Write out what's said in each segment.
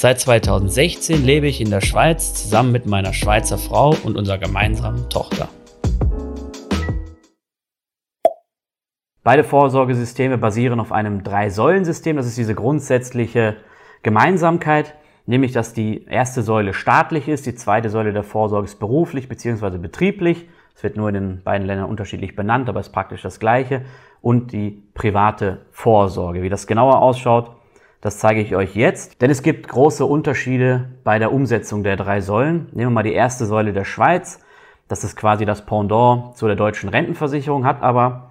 Seit 2016 lebe ich in der Schweiz zusammen mit meiner Schweizer Frau und unserer gemeinsamen Tochter. Beide Vorsorgesysteme basieren auf einem Drei-Säulen-System. Das ist diese grundsätzliche Gemeinsamkeit, nämlich dass die erste Säule staatlich ist, die zweite Säule der Vorsorge ist beruflich bzw. betrieblich es wird nur in den beiden Ländern unterschiedlich benannt, aber es ist praktisch das Gleiche. Und die private Vorsorge. Wie das genauer ausschaut, das zeige ich euch jetzt. Denn es gibt große Unterschiede bei der Umsetzung der drei Säulen. Nehmen wir mal die erste Säule der Schweiz. Das ist quasi das Pendant zu der deutschen Rentenversicherung, hat aber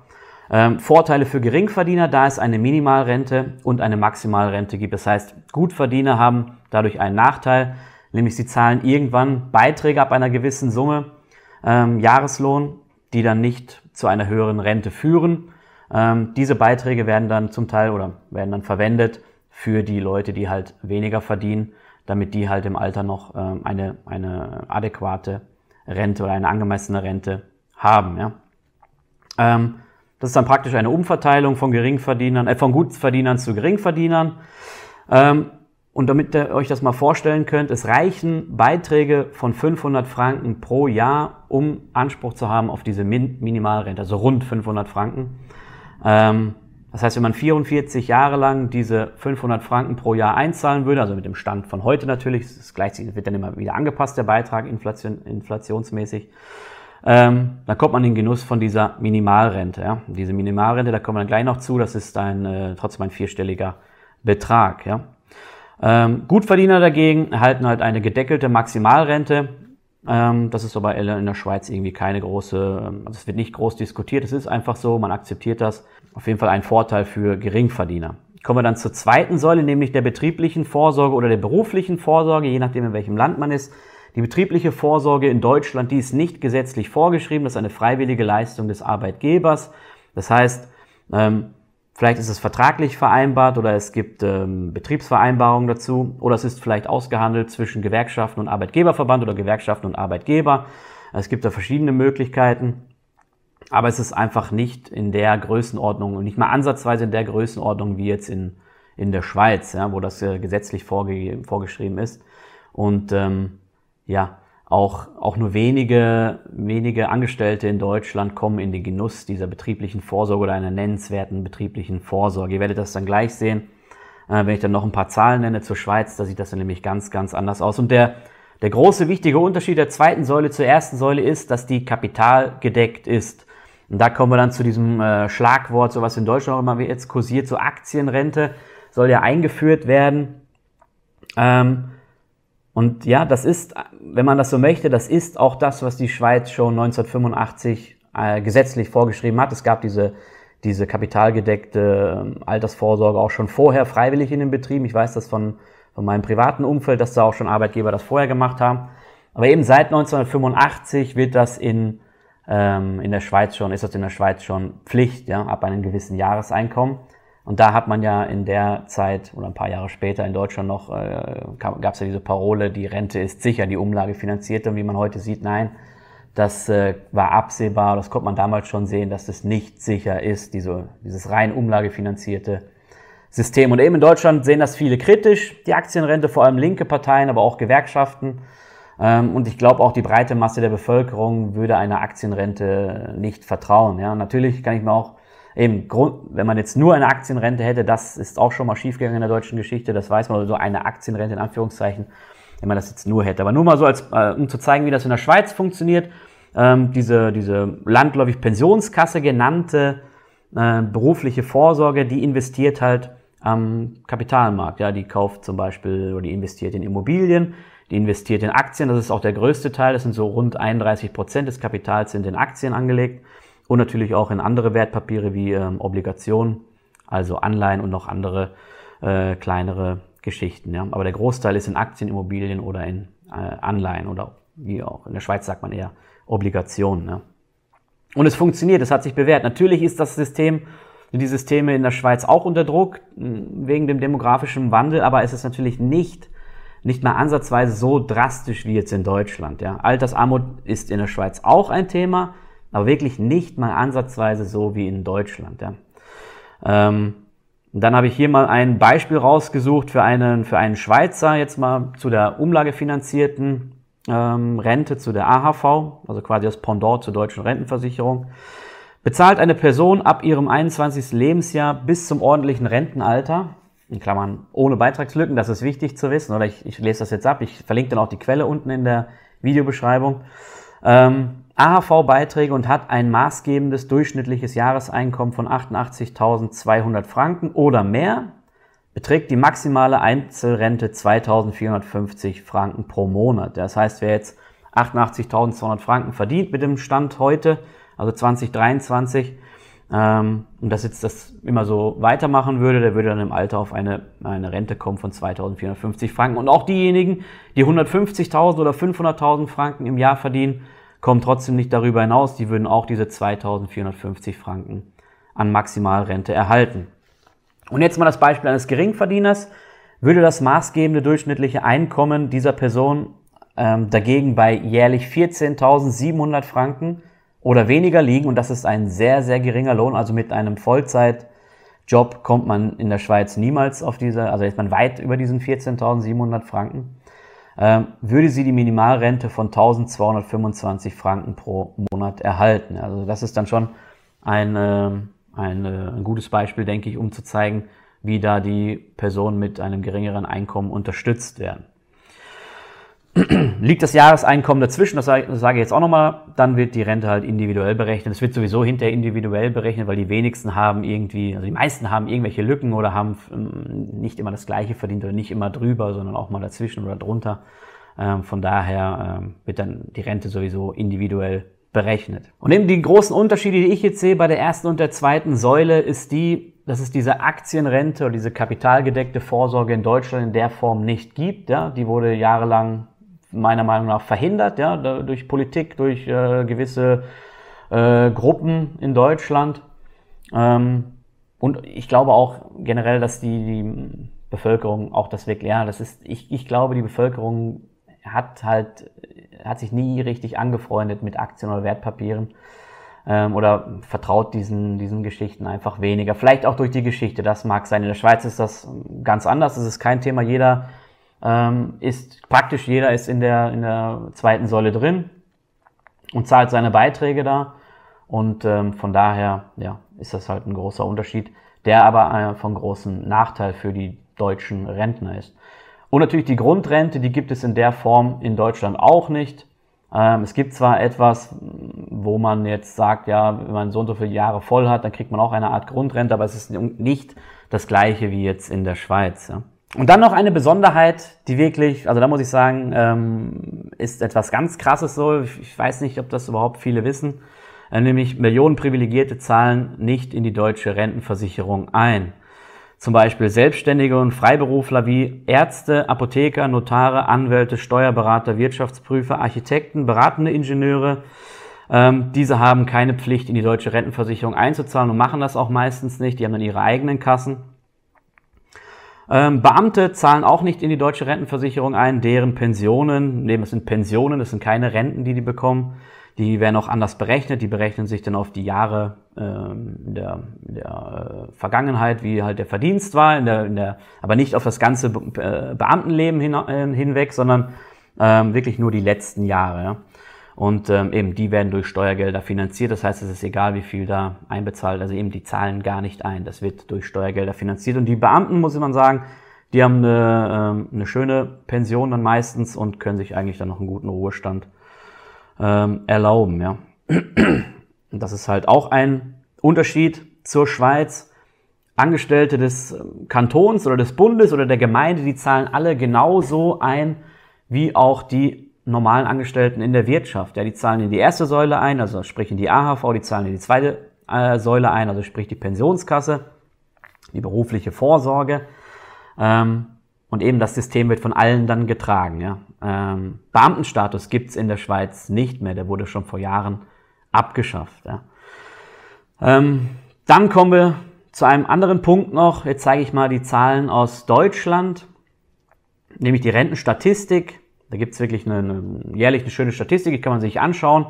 ähm, Vorteile für Geringverdiener, da es eine Minimalrente und eine Maximalrente gibt. Das heißt, Gutverdiener haben dadurch einen Nachteil, nämlich sie zahlen irgendwann Beiträge ab einer gewissen Summe ähm, Jahreslohn, die dann nicht zu einer höheren Rente führen. Ähm, diese Beiträge werden dann zum Teil oder werden dann verwendet für die Leute, die halt weniger verdienen, damit die halt im Alter noch ähm, eine, eine adäquate Rente oder eine angemessene Rente haben. Ja. Ähm, das ist dann praktisch eine Umverteilung von Geringverdienern, äh, von Gutverdienern zu Geringverdienern. Ähm, und damit ihr euch das mal vorstellen könnt, es reichen Beiträge von 500 Franken pro Jahr, um Anspruch zu haben auf diese Min Minimalrente, also rund 500 Franken. Ähm, das heißt, wenn man 44 Jahre lang diese 500 Franken pro Jahr einzahlen würde, also mit dem Stand von heute natürlich, das gleichzeitig wird dann immer wieder angepasst, der Beitrag inflation, inflationsmäßig, ähm, dann kommt man in den Genuss von dieser Minimalrente. Ja? Diese Minimalrente, da kommen wir dann gleich noch zu, das ist ein, äh, trotzdem ein vierstelliger Betrag. Ja? Ähm, Gutverdiener dagegen erhalten halt eine gedeckelte Maximalrente. Ähm, das ist aber in der Schweiz irgendwie keine große, ähm, also es wird nicht groß diskutiert, es ist einfach so, man akzeptiert das. Auf jeden Fall ein Vorteil für Geringverdiener. Kommen wir dann zur zweiten Säule, nämlich der betrieblichen Vorsorge oder der beruflichen Vorsorge, je nachdem in welchem Land man ist. Die betriebliche Vorsorge in Deutschland, die ist nicht gesetzlich vorgeschrieben, das ist eine freiwillige Leistung des Arbeitgebers. Das heißt, ähm, Vielleicht ist es vertraglich vereinbart oder es gibt ähm, Betriebsvereinbarungen dazu oder es ist vielleicht ausgehandelt zwischen Gewerkschaften und Arbeitgeberverband oder Gewerkschaften und Arbeitgeber. Es gibt da verschiedene Möglichkeiten, aber es ist einfach nicht in der Größenordnung und nicht mal ansatzweise in der Größenordnung wie jetzt in, in der Schweiz, ja, wo das äh, gesetzlich vorge vorgeschrieben ist. Und ähm, ja, auch, auch nur wenige, wenige Angestellte in Deutschland kommen in den Genuss dieser betrieblichen Vorsorge oder einer nennenswerten betrieblichen Vorsorge. Ihr werdet das dann gleich sehen, äh, wenn ich dann noch ein paar Zahlen nenne zur Schweiz, da sieht das dann nämlich ganz, ganz anders aus. Und der, der große wichtige Unterschied der zweiten Säule zur ersten Säule ist, dass die kapitalgedeckt ist. Und da kommen wir dann zu diesem äh, Schlagwort, so was in Deutschland auch immer jetzt kursiert, so Aktienrente soll ja eingeführt werden. Ähm, und ja, das ist, wenn man das so möchte, das ist auch das, was die Schweiz schon 1985 äh, gesetzlich vorgeschrieben hat. Es gab diese, diese kapitalgedeckte äh, Altersvorsorge auch schon vorher freiwillig in den Betrieben. Ich weiß das von, von meinem privaten Umfeld, dass da auch schon Arbeitgeber das vorher gemacht haben. Aber eben seit 1985 wird das in, ähm, in der Schweiz schon, ist das in der Schweiz schon Pflicht, ja, ab einem gewissen Jahreseinkommen. Und da hat man ja in der Zeit oder ein paar Jahre später in Deutschland noch, äh, gab es ja diese Parole, die Rente ist sicher, die Umlage finanziert. Und wie man heute sieht, nein, das äh, war absehbar, das konnte man damals schon sehen, dass das nicht sicher ist, diese, dieses rein umlagefinanzierte System. Und eben in Deutschland sehen das viele kritisch, die Aktienrente, vor allem linke Parteien, aber auch Gewerkschaften. Ähm, und ich glaube auch die breite Masse der Bevölkerung würde einer Aktienrente nicht vertrauen. Ja, natürlich kann ich mir auch eben, wenn man jetzt nur eine Aktienrente hätte, das ist auch schon mal schiefgegangen in der deutschen Geschichte, das weiß man, oder so eine Aktienrente in Anführungszeichen, wenn man das jetzt nur hätte. Aber nur mal so, als, äh, um zu zeigen, wie das in der Schweiz funktioniert, ähm, diese, diese landläufig Pensionskasse genannte äh, berufliche Vorsorge, die investiert halt am Kapitalmarkt. Ja, die kauft zum Beispiel oder die investiert in Immobilien, die investiert in Aktien, das ist auch der größte Teil, das sind so rund 31 Prozent des Kapitals sind in Aktien angelegt und natürlich auch in andere Wertpapiere wie ähm, Obligationen, also Anleihen und noch andere äh, kleinere Geschichten. Ja. Aber der Großteil ist in Aktien, Immobilien oder in äh, Anleihen oder wie auch in der Schweiz sagt man eher Obligationen. Ne? Und es funktioniert, es hat sich bewährt. Natürlich ist das System, die Systeme in der Schweiz auch unter Druck wegen dem demografischen Wandel, aber es ist natürlich nicht nicht mal ansatzweise so drastisch wie jetzt in Deutschland. Ja. Altersarmut ist in der Schweiz auch ein Thema, aber wirklich nicht mal ansatzweise so wie in Deutschland. Ja. Ähm, dann habe ich hier mal ein Beispiel rausgesucht für einen, für einen Schweizer, jetzt mal zu der umlagefinanzierten ähm, Rente, zu der AHV, also quasi das Pendant zur deutschen Rentenversicherung. Bezahlt eine Person ab ihrem 21. Lebensjahr bis zum ordentlichen Rentenalter, in Klammern ohne Beitragslücken, das ist wichtig zu wissen, oder ich, ich lese das jetzt ab, ich verlinke dann auch die Quelle unten in der Videobeschreibung, ähm, AHV-Beiträge und hat ein maßgebendes durchschnittliches Jahreseinkommen von 88.200 Franken oder mehr, beträgt die maximale Einzelrente 2.450 Franken pro Monat. Das heißt, wer jetzt 88.200 Franken verdient mit dem Stand heute, also 2023, ähm, und das jetzt das immer so weitermachen würde, der würde dann im Alter auf eine, eine Rente kommen von 2.450 Franken. Und auch diejenigen, die 150.000 oder 500.000 Franken im Jahr verdienen, kommen trotzdem nicht darüber hinaus. Die würden auch diese 2.450 Franken an Maximalrente erhalten. Und jetzt mal das Beispiel eines Geringverdieners. Würde das maßgebende durchschnittliche Einkommen dieser Person ähm, dagegen bei jährlich 14.700 Franken oder weniger liegen, und das ist ein sehr, sehr geringer Lohn, also mit einem Vollzeitjob kommt man in der Schweiz niemals auf diese, also ist man weit über diesen 14.700 Franken, würde sie die Minimalrente von 1225 Franken pro Monat erhalten. Also das ist dann schon ein, ein, ein gutes Beispiel, denke ich, um zu zeigen, wie da die Personen mit einem geringeren Einkommen unterstützt werden. Liegt das Jahreseinkommen dazwischen, das sage, das sage ich jetzt auch nochmal, dann wird die Rente halt individuell berechnet. Es wird sowieso hinterher individuell berechnet, weil die wenigsten haben irgendwie, also die meisten haben irgendwelche Lücken oder haben ähm, nicht immer das Gleiche verdient oder nicht immer drüber, sondern auch mal dazwischen oder drunter. Ähm, von daher ähm, wird dann die Rente sowieso individuell berechnet. Und eben die großen Unterschiede, die ich jetzt sehe bei der ersten und der zweiten Säule, ist die, dass es diese Aktienrente oder diese kapitalgedeckte Vorsorge in Deutschland in der Form nicht gibt. Ja, die wurde jahrelang meiner Meinung nach verhindert, ja, durch Politik, durch äh, gewisse äh, Gruppen in Deutschland. Ähm, und ich glaube auch generell, dass die, die Bevölkerung auch das wirklich, ja, das ist, ich, ich glaube, die Bevölkerung hat halt, hat sich nie richtig angefreundet mit Aktien oder Wertpapieren ähm, oder vertraut diesen, diesen Geschichten einfach weniger. Vielleicht auch durch die Geschichte, das mag sein. In der Schweiz ist das ganz anders, es ist kein Thema. Jeder ähm, ist praktisch jeder ist in der, in der zweiten Säule drin und zahlt seine Beiträge da. Und ähm, von daher ja, ist das halt ein großer Unterschied, der aber äh, von großem Nachteil für die deutschen Rentner ist. Und natürlich die Grundrente, die gibt es in der Form in Deutschland auch nicht. Ähm, es gibt zwar etwas, wo man jetzt sagt, ja, wenn man so und so viele Jahre voll hat, dann kriegt man auch eine Art Grundrente, aber es ist nicht das gleiche wie jetzt in der Schweiz. Ja. Und dann noch eine Besonderheit, die wirklich, also da muss ich sagen, ähm, ist etwas ganz Krasses so. Ich weiß nicht, ob das überhaupt viele wissen. Äh, nämlich Millionen Privilegierte zahlen nicht in die deutsche Rentenversicherung ein. Zum Beispiel Selbstständige und Freiberufler wie Ärzte, Apotheker, Notare, Anwälte, Steuerberater, Wirtschaftsprüfer, Architekten, beratende Ingenieure. Ähm, diese haben keine Pflicht, in die deutsche Rentenversicherung einzuzahlen und machen das auch meistens nicht. Die haben dann ihre eigenen Kassen. Ähm, Beamte zahlen auch nicht in die deutsche Rentenversicherung ein, deren Pensionen, nee, das sind Pensionen, das sind keine Renten, die die bekommen. Die werden auch anders berechnet, die berechnen sich dann auf die Jahre ähm, der, der äh, Vergangenheit, wie halt der Verdienst war, in der, in der, aber nicht auf das ganze Be äh, Beamtenleben hin, äh, hinweg, sondern ähm, wirklich nur die letzten Jahre. Ja. Und ähm, eben die werden durch Steuergelder finanziert. Das heißt, es ist egal, wie viel da einbezahlt. Also eben die zahlen gar nicht ein. Das wird durch Steuergelder finanziert. Und die Beamten, muss man sagen, die haben eine, ähm, eine schöne Pension dann meistens und können sich eigentlich dann noch einen guten Ruhestand ähm, erlauben. Ja. Und das ist halt auch ein Unterschied zur Schweiz. Angestellte des ähm, Kantons oder des Bundes oder der Gemeinde, die zahlen alle genauso ein wie auch die normalen Angestellten in der Wirtschaft. Ja, die zahlen in die erste Säule ein, also sprich in die AHV, die zahlen in die zweite äh, Säule ein, also sprich die Pensionskasse, die berufliche Vorsorge. Ähm, und eben das System wird von allen dann getragen. Ja. Ähm, Beamtenstatus gibt's in der Schweiz nicht mehr, der wurde schon vor Jahren abgeschafft. Ja. Ähm, dann kommen wir zu einem anderen Punkt noch. Jetzt zeige ich mal die Zahlen aus Deutschland, nämlich die Rentenstatistik. Da gibt's wirklich eine, eine, jährlich eine schöne Statistik, die kann man sich anschauen.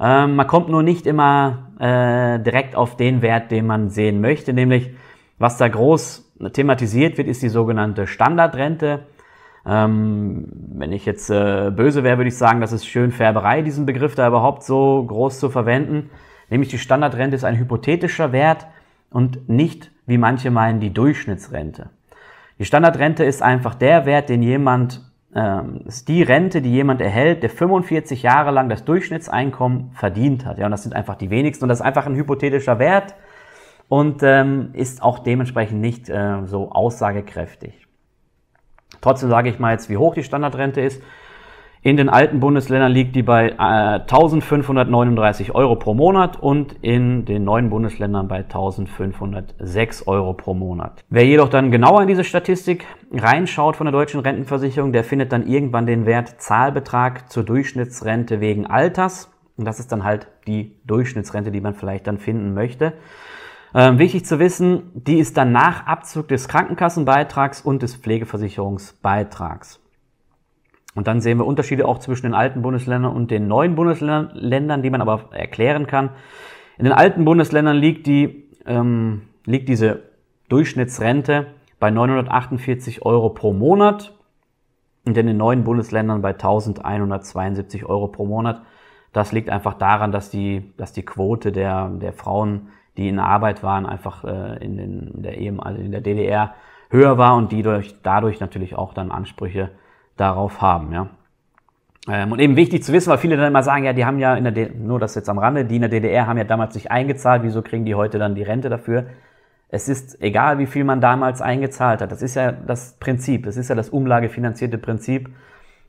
Ähm, man kommt nur nicht immer äh, direkt auf den Wert, den man sehen möchte, nämlich was da groß thematisiert wird, ist die sogenannte Standardrente. Ähm, wenn ich jetzt äh, böse wäre, würde ich sagen, das ist schön Färberei, diesen Begriff da überhaupt so groß zu verwenden. Nämlich die Standardrente ist ein hypothetischer Wert und nicht, wie manche meinen, die Durchschnittsrente. Die Standardrente ist einfach der Wert, den jemand, ähm, ist die Rente, die jemand erhält, der 45 Jahre lang das Durchschnittseinkommen verdient hat. Ja, und das sind einfach die wenigsten und das ist einfach ein hypothetischer Wert und ähm, ist auch dementsprechend nicht äh, so aussagekräftig. Trotzdem sage ich mal jetzt, wie hoch die Standardrente ist. In den alten Bundesländern liegt die bei äh, 1539 Euro pro Monat und in den neuen Bundesländern bei 1506 Euro pro Monat. Wer jedoch dann genauer in diese Statistik reinschaut von der deutschen Rentenversicherung, der findet dann irgendwann den Wert Zahlbetrag zur Durchschnittsrente wegen Alters. Und das ist dann halt die Durchschnittsrente, die man vielleicht dann finden möchte. Ähm, wichtig zu wissen, die ist dann nach Abzug des Krankenkassenbeitrags und des Pflegeversicherungsbeitrags. Und dann sehen wir Unterschiede auch zwischen den alten Bundesländern und den neuen Bundesländern, die man aber erklären kann. In den alten Bundesländern liegt, die, ähm, liegt diese Durchschnittsrente bei 948 Euro pro Monat und in den neuen Bundesländern bei 1172 Euro pro Monat. Das liegt einfach daran, dass die, dass die Quote der, der Frauen die in Arbeit waren, einfach äh, in, den, in, der EM, also in der DDR höher war und die durch, dadurch natürlich auch dann Ansprüche darauf haben. Ja. Ähm, und eben wichtig zu wissen, weil viele dann immer sagen, ja, die haben ja in der D nur das jetzt am Rande, die in der DDR haben ja damals nicht eingezahlt, wieso kriegen die heute dann die Rente dafür? Es ist egal, wie viel man damals eingezahlt hat. Das ist ja das Prinzip, das ist ja das umlagefinanzierte Prinzip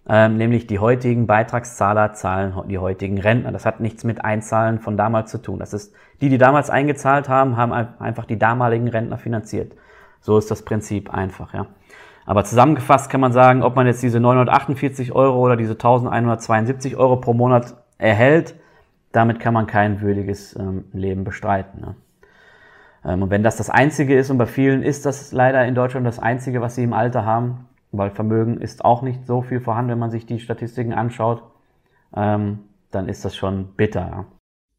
ähm, nämlich die heutigen Beitragszahler zahlen die heutigen Rentner. Das hat nichts mit Einzahlen von damals zu tun. Das ist, die, die damals eingezahlt haben, haben einfach die damaligen Rentner finanziert. So ist das Prinzip einfach, ja. Aber zusammengefasst kann man sagen, ob man jetzt diese 948 Euro oder diese 1172 Euro pro Monat erhält, damit kann man kein würdiges ähm, Leben bestreiten. Ne? Ähm, und wenn das das Einzige ist, und bei vielen ist das leider in Deutschland das Einzige, was sie im Alter haben, weil Vermögen ist auch nicht so viel vorhanden, wenn man sich die Statistiken anschaut, ähm, dann ist das schon bitter.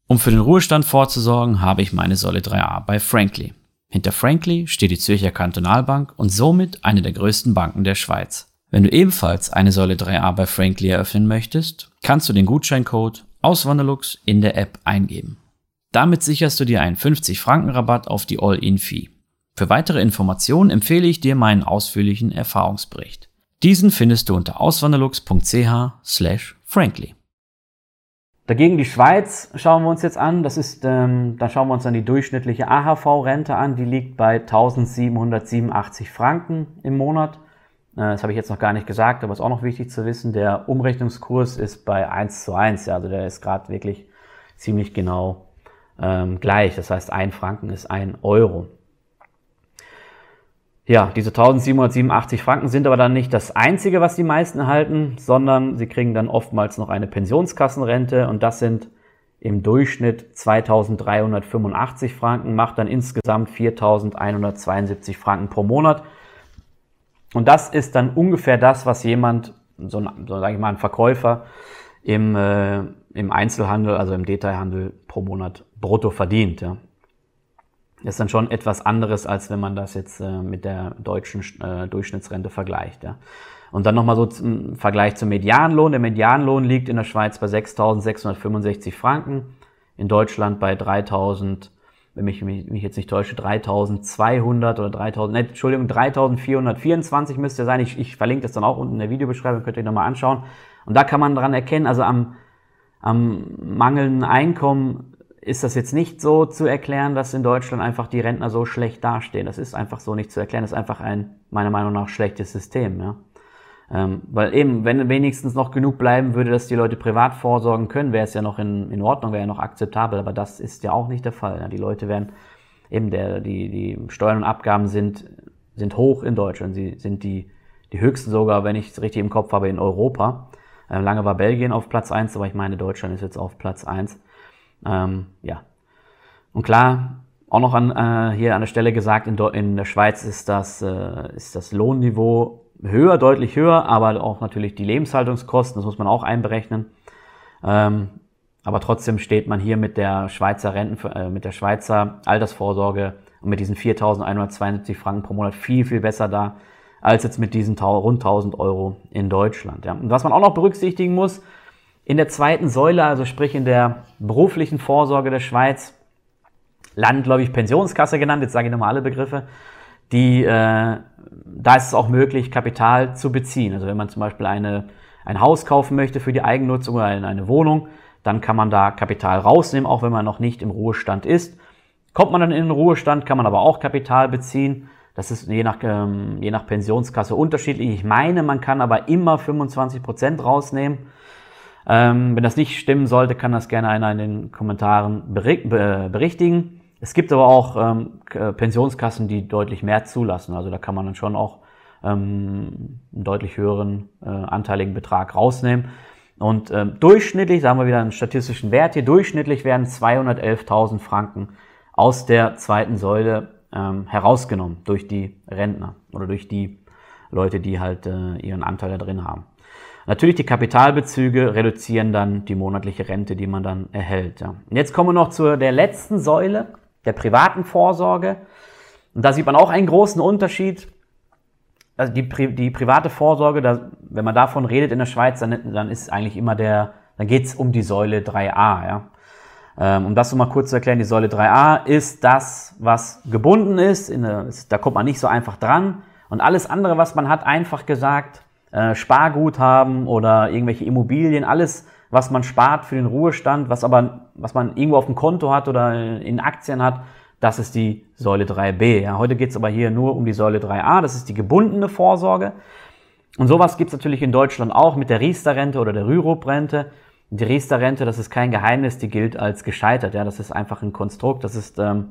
Um für den Ruhestand vorzusorgen, habe ich meine Säule 3a bei Frankly. Hinter Frankly steht die Zürcher Kantonalbank und somit eine der größten Banken der Schweiz. Wenn du ebenfalls eine Säule 3a bei Frankly eröffnen möchtest, kannst du den Gutscheincode Auswanderlux in der App eingeben. Damit sicherst du dir einen 50 Franken Rabatt auf die All-In-Fee. Für weitere Informationen empfehle ich dir meinen ausführlichen Erfahrungsbericht. Diesen findest du unter auswanderlux.ch/frankly. Dagegen die Schweiz schauen wir uns jetzt an. Das ist, ähm, da schauen wir uns dann die durchschnittliche AHV-Rente an. Die liegt bei 1787 Franken im Monat. Äh, das habe ich jetzt noch gar nicht gesagt, aber ist auch noch wichtig zu wissen. Der Umrechnungskurs ist bei 1 zu 1. Ja, also der ist gerade wirklich ziemlich genau ähm, gleich. Das heißt, ein Franken ist ein Euro. Ja, diese 1787 Franken sind aber dann nicht das Einzige, was die meisten erhalten, sondern sie kriegen dann oftmals noch eine Pensionskassenrente und das sind im Durchschnitt 2385 Franken, macht dann insgesamt 4172 Franken pro Monat. Und das ist dann ungefähr das, was jemand, so, so sage ich mal, ein Verkäufer im, äh, im Einzelhandel, also im Detailhandel pro Monat brutto verdient. Ja. Ist dann schon etwas anderes, als wenn man das jetzt äh, mit der deutschen äh, Durchschnittsrente vergleicht. Ja. Und dann nochmal so im Vergleich zum Medianlohn. Der Medianlohn liegt in der Schweiz bei 6.665 Franken, in Deutschland bei 3.000, wenn mich, mich, mich jetzt nicht täusche, 3.200 oder 3.000, ne, Entschuldigung, 3.424 müsste sein. Ich, ich verlinke das dann auch unten in der Videobeschreibung, könnt ihr euch nochmal anschauen. Und da kann man dran erkennen, also am, am mangelnden Einkommen ist das jetzt nicht so zu erklären, dass in Deutschland einfach die Rentner so schlecht dastehen. Das ist einfach so nicht zu erklären. Das ist einfach ein, meiner Meinung nach, schlechtes System. Ja? Ähm, weil eben, wenn wenigstens noch genug bleiben würde, dass die Leute privat vorsorgen können, wäre es ja noch in, in Ordnung, wäre ja noch akzeptabel. Aber das ist ja auch nicht der Fall. Ja? Die Leute werden eben, der, die, die Steuern und Abgaben sind, sind hoch in Deutschland. Sie sind die, die höchsten sogar, wenn ich es richtig im Kopf habe, in Europa. Ähm, lange war Belgien auf Platz 1, aber ich meine, Deutschland ist jetzt auf Platz 1. Ähm, ja. Und klar, auch noch an, äh, hier an der Stelle gesagt, in, in der Schweiz ist das, äh, ist das Lohnniveau höher, deutlich höher, aber auch natürlich die Lebenshaltungskosten, das muss man auch einberechnen. Ähm, aber trotzdem steht man hier mit der Schweizer Renten, äh, mit der Schweizer Altersvorsorge und mit diesen 4.172 Franken pro Monat viel, viel besser da, als jetzt mit diesen rund 1000 Euro in Deutschland. Ja. Und was man auch noch berücksichtigen muss, in der zweiten Säule, also sprich in der beruflichen Vorsorge der Schweiz, Land, glaube ich, Pensionskasse genannt, jetzt sage ich nochmal alle Begriffe, die, äh, da ist es auch möglich, Kapital zu beziehen. Also wenn man zum Beispiel eine, ein Haus kaufen möchte für die Eigennutzung oder eine Wohnung, dann kann man da Kapital rausnehmen, auch wenn man noch nicht im Ruhestand ist. Kommt man dann in den Ruhestand, kann man aber auch Kapital beziehen. Das ist je nach, ähm, je nach Pensionskasse unterschiedlich. Ich meine, man kann aber immer 25 Prozent rausnehmen. Ähm, wenn das nicht stimmen sollte, kann das gerne einer in den Kommentaren berichtigen. Es gibt aber auch ähm, Pensionskassen, die deutlich mehr zulassen. Also da kann man dann schon auch ähm, einen deutlich höheren äh, anteiligen Betrag rausnehmen. Und ähm, durchschnittlich, sagen wir wieder einen statistischen Wert hier, durchschnittlich werden 211.000 Franken aus der zweiten Säule ähm, herausgenommen durch die Rentner oder durch die Leute, die halt äh, ihren Anteil da drin haben. Natürlich die Kapitalbezüge reduzieren dann die monatliche Rente, die man dann erhält. Ja. Und jetzt kommen wir noch zu der letzten Säule, der privaten Vorsorge. Und da sieht man auch einen großen Unterschied also die, die private Vorsorge, da, wenn man davon redet in der Schweiz, dann, dann ist eigentlich immer der, dann geht's um die Säule 3a. Ja? Ähm, um das so mal kurz zu erklären, die Säule 3a ist das, was gebunden ist, eine, ist, da kommt man nicht so einfach dran. Und alles andere, was man hat, einfach gesagt, äh, Sparguthaben oder irgendwelche Immobilien, alles, was man spart für den Ruhestand, was aber, was man irgendwo auf dem Konto hat oder in Aktien hat, das ist die Säule 3b. Ja, heute geht es aber hier nur um die Säule 3a. Das ist die gebundene Vorsorge. Und sowas gibt es natürlich in Deutschland auch mit der Riester-Rente oder der Rürup-Rente. Die Riester-Rente, das ist kein Geheimnis, die gilt als gescheitert. Ja, das ist einfach ein Konstrukt. Das ist, ähm,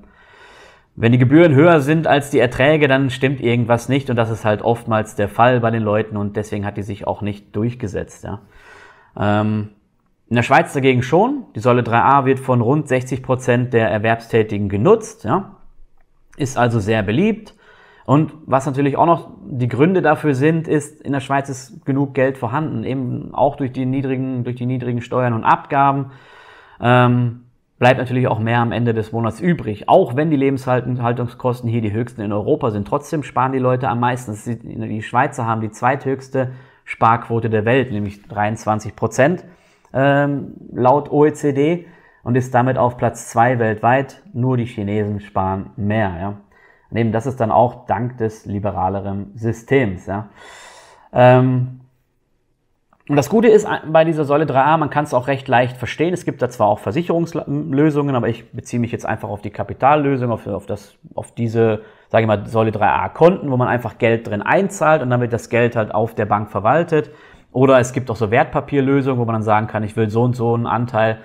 wenn die Gebühren höher sind als die Erträge, dann stimmt irgendwas nicht. Und das ist halt oftmals der Fall bei den Leuten. Und deswegen hat die sich auch nicht durchgesetzt. Ja. Ähm, in der Schweiz dagegen schon. Die Säule 3a wird von rund 60 Prozent der Erwerbstätigen genutzt, ja. ist also sehr beliebt. Und was natürlich auch noch die Gründe dafür sind, ist, in der Schweiz ist genug Geld vorhanden, eben auch durch die niedrigen, durch die niedrigen Steuern und Abgaben. Ähm, bleibt natürlich auch mehr am Ende des Monats übrig. Auch wenn die Lebenshaltungskosten hier die höchsten in Europa sind, trotzdem sparen die Leute am meisten. Die Schweizer haben die zweithöchste Sparquote der Welt, nämlich 23 Prozent ähm, laut OECD und ist damit auf Platz zwei weltweit. Nur die Chinesen sparen mehr. Ja. Und eben das ist dann auch dank des liberaleren Systems. Ja. Ähm, und das Gute ist bei dieser Säule 3a, man kann es auch recht leicht verstehen. Es gibt da zwar auch Versicherungslösungen, aber ich beziehe mich jetzt einfach auf die Kapitallösung, auf, auf, das, auf diese, sage ich mal, Säule 3a Konten, wo man einfach Geld drin einzahlt und dann wird das Geld halt auf der Bank verwaltet. Oder es gibt auch so Wertpapierlösungen, wo man dann sagen kann, ich will so und so einen Anteil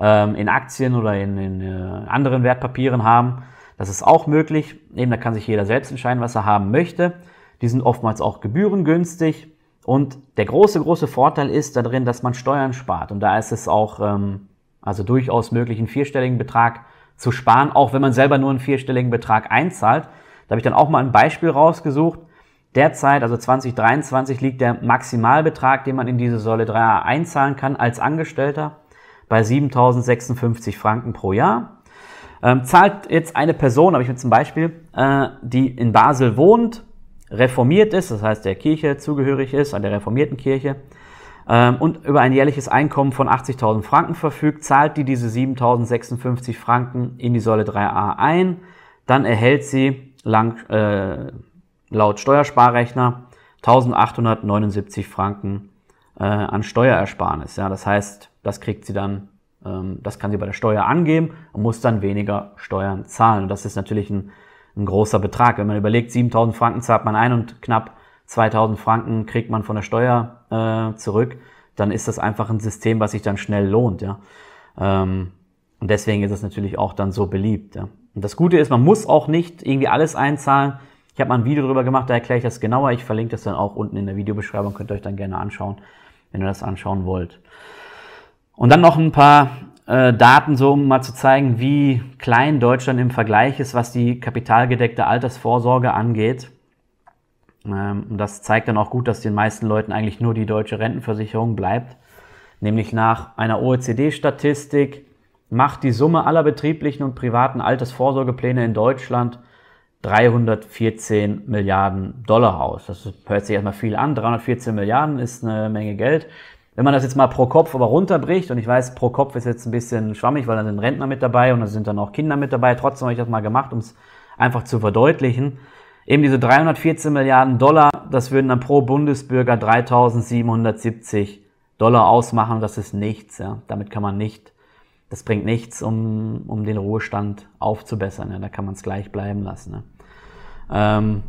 ähm, in Aktien oder in, in äh, anderen Wertpapieren haben. Das ist auch möglich. Eben, da kann sich jeder selbst entscheiden, was er haben möchte. Die sind oftmals auch gebührengünstig. Und der große, große Vorteil ist darin, dass man Steuern spart. Und da ist es auch ähm, also durchaus möglich, einen vierstelligen Betrag zu sparen, auch wenn man selber nur einen vierstelligen Betrag einzahlt. Da habe ich dann auch mal ein Beispiel rausgesucht. Derzeit, also 2023, liegt der Maximalbetrag, den man in diese Säule 3a einzahlen kann als Angestellter bei 7.056 Franken pro Jahr. Ähm, zahlt jetzt eine Person, habe ich jetzt zum Beispiel, äh, die in Basel wohnt, reformiert ist, das heißt der Kirche zugehörig ist, an der reformierten Kirche, ähm, und über ein jährliches Einkommen von 80.000 Franken verfügt, zahlt die diese 7.056 Franken in die Säule 3a ein, dann erhält sie lang, äh, laut Steuersparrechner 1879 Franken äh, an Steuerersparnis. Ja, das heißt, das kriegt sie dann, ähm, das kann sie bei der Steuer angeben und muss dann weniger Steuern zahlen. Und das ist natürlich ein, ein großer Betrag. Wenn man überlegt, 7000 Franken zahlt man ein und knapp 2000 Franken kriegt man von der Steuer äh, zurück, dann ist das einfach ein System, was sich dann schnell lohnt. Ja. Ähm, und deswegen ist es natürlich auch dann so beliebt. Ja. Und das Gute ist, man muss auch nicht irgendwie alles einzahlen. Ich habe mal ein Video darüber gemacht, da erkläre ich das genauer. Ich verlinke das dann auch unten in der Videobeschreibung, könnt ihr euch dann gerne anschauen, wenn ihr das anschauen wollt. Und dann noch ein paar äh, Daten, so um mal zu zeigen, wie klein Deutschland im Vergleich ist, was die kapitalgedeckte Altersvorsorge angeht. Ähm, das zeigt dann auch gut, dass den meisten Leuten eigentlich nur die deutsche Rentenversicherung bleibt. Nämlich nach einer OECD-Statistik macht die Summe aller betrieblichen und privaten Altersvorsorgepläne in Deutschland 314 Milliarden Dollar aus. Das hört sich erstmal viel an. 314 Milliarden ist eine Menge Geld. Wenn man das jetzt mal pro Kopf aber runterbricht, und ich weiß, pro Kopf ist jetzt ein bisschen schwammig, weil da sind Rentner mit dabei und da sind dann auch Kinder mit dabei. Trotzdem habe ich das mal gemacht, um es einfach zu verdeutlichen. Eben diese 314 Milliarden Dollar, das würden dann pro Bundesbürger 3770 Dollar ausmachen. Das ist nichts. Ja. Damit kann man nicht das bringt nichts, um, um den Ruhestand aufzubessern. Ja, da kann man es gleich bleiben lassen. Ne? Ähm,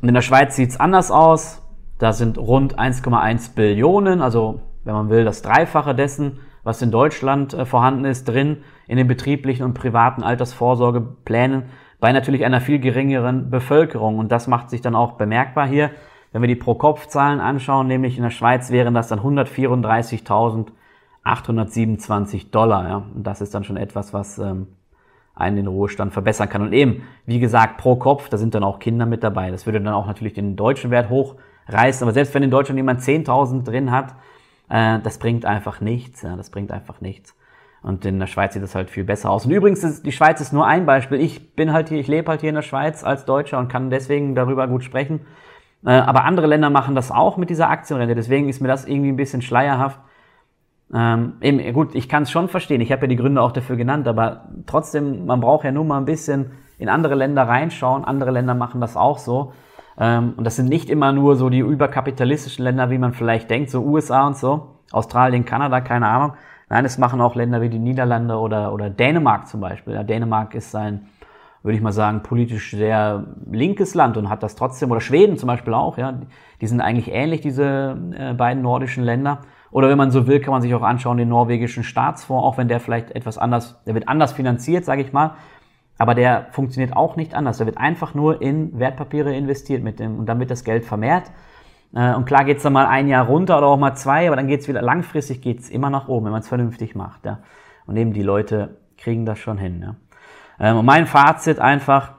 und in der Schweiz sieht es anders aus. Da sind rund 1,1 Billionen, also wenn man will, das Dreifache dessen, was in Deutschland äh, vorhanden ist, drin in den betrieblichen und privaten Altersvorsorgeplänen bei natürlich einer viel geringeren Bevölkerung. Und das macht sich dann auch bemerkbar hier. Wenn wir die Pro-Kopf-Zahlen anschauen, nämlich in der Schweiz wären das dann 134.000 827 Dollar. Ja? Und das ist dann schon etwas, was ähm, einen den Ruhestand verbessern kann. Und eben, wie gesagt, pro Kopf, da sind dann auch Kinder mit dabei. Das würde dann auch natürlich den deutschen Wert hochreißen. Aber selbst wenn in Deutschland jemand 10.000 drin hat, äh, das bringt einfach nichts. Ja? Das bringt einfach nichts. Und in der Schweiz sieht das halt viel besser aus. Und übrigens, ist, die Schweiz ist nur ein Beispiel. Ich bin halt hier, ich lebe halt hier in der Schweiz als Deutscher und kann deswegen darüber gut sprechen. Äh, aber andere Länder machen das auch mit dieser Aktienrente. Deswegen ist mir das irgendwie ein bisschen schleierhaft ähm, eben, gut, ich kann es schon verstehen. Ich habe ja die Gründe auch dafür genannt, aber trotzdem, man braucht ja nur mal ein bisschen in andere Länder reinschauen. Andere Länder machen das auch so. Ähm, und das sind nicht immer nur so die überkapitalistischen Länder, wie man vielleicht denkt, so USA und so, Australien, Kanada, keine Ahnung. Nein, es machen auch Länder wie die Niederlande oder, oder Dänemark zum Beispiel. Ja, Dänemark ist ein, würde ich mal sagen, politisch sehr linkes Land und hat das trotzdem, oder Schweden zum Beispiel auch, ja, die sind eigentlich ähnlich, diese äh, beiden nordischen Länder. Oder wenn man so will, kann man sich auch anschauen, den norwegischen Staatsfonds, auch wenn der vielleicht etwas anders, der wird anders finanziert, sage ich mal. Aber der funktioniert auch nicht anders. Der wird einfach nur in Wertpapiere investiert mit dem und dann wird das Geld vermehrt. Äh, und klar geht es dann mal ein Jahr runter oder auch mal zwei, aber dann geht es wieder, langfristig geht es immer nach oben, wenn man es vernünftig macht. Ja. Und eben die Leute kriegen das schon hin. Ja. Ähm, und mein Fazit einfach,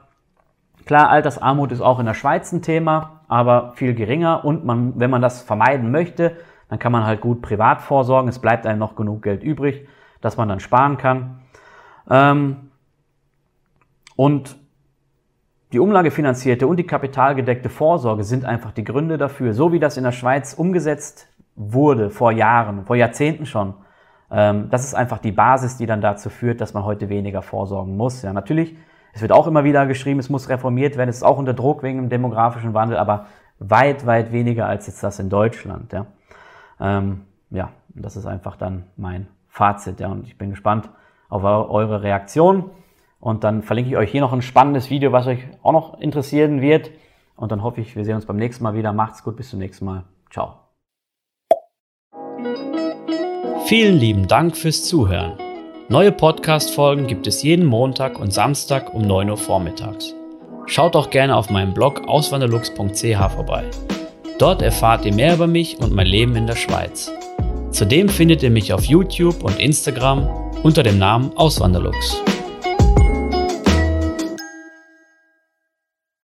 klar, Altersarmut ist auch in der Schweiz ein Thema, aber viel geringer. Und man, wenn man das vermeiden möchte, dann kann man halt gut privat vorsorgen. Es bleibt einem noch genug Geld übrig, dass man dann sparen kann. Ähm, und die umlagefinanzierte und die kapitalgedeckte Vorsorge sind einfach die Gründe dafür, so wie das in der Schweiz umgesetzt wurde vor Jahren, vor Jahrzehnten schon. Ähm, das ist einfach die Basis, die dann dazu führt, dass man heute weniger vorsorgen muss. Ja, natürlich, es wird auch immer wieder geschrieben, es muss reformiert werden, es ist auch unter Druck wegen dem demografischen Wandel, aber weit, weit weniger als jetzt das in Deutschland. Ja. Ähm, ja, das ist einfach dann mein Fazit. Ja, und ich bin gespannt auf eure Reaktion. Und dann verlinke ich euch hier noch ein spannendes Video, was euch auch noch interessieren wird. Und dann hoffe ich, wir sehen uns beim nächsten Mal wieder. Macht's gut, bis zum nächsten Mal. Ciao. Vielen lieben Dank fürs Zuhören. Neue Podcast-Folgen gibt es jeden Montag und Samstag um 9 Uhr vormittags. Schaut auch gerne auf meinem Blog auswanderlux.ch vorbei. Dort erfahrt ihr mehr über mich und mein Leben in der Schweiz. Zudem findet ihr mich auf YouTube und Instagram unter dem Namen Auswanderlux.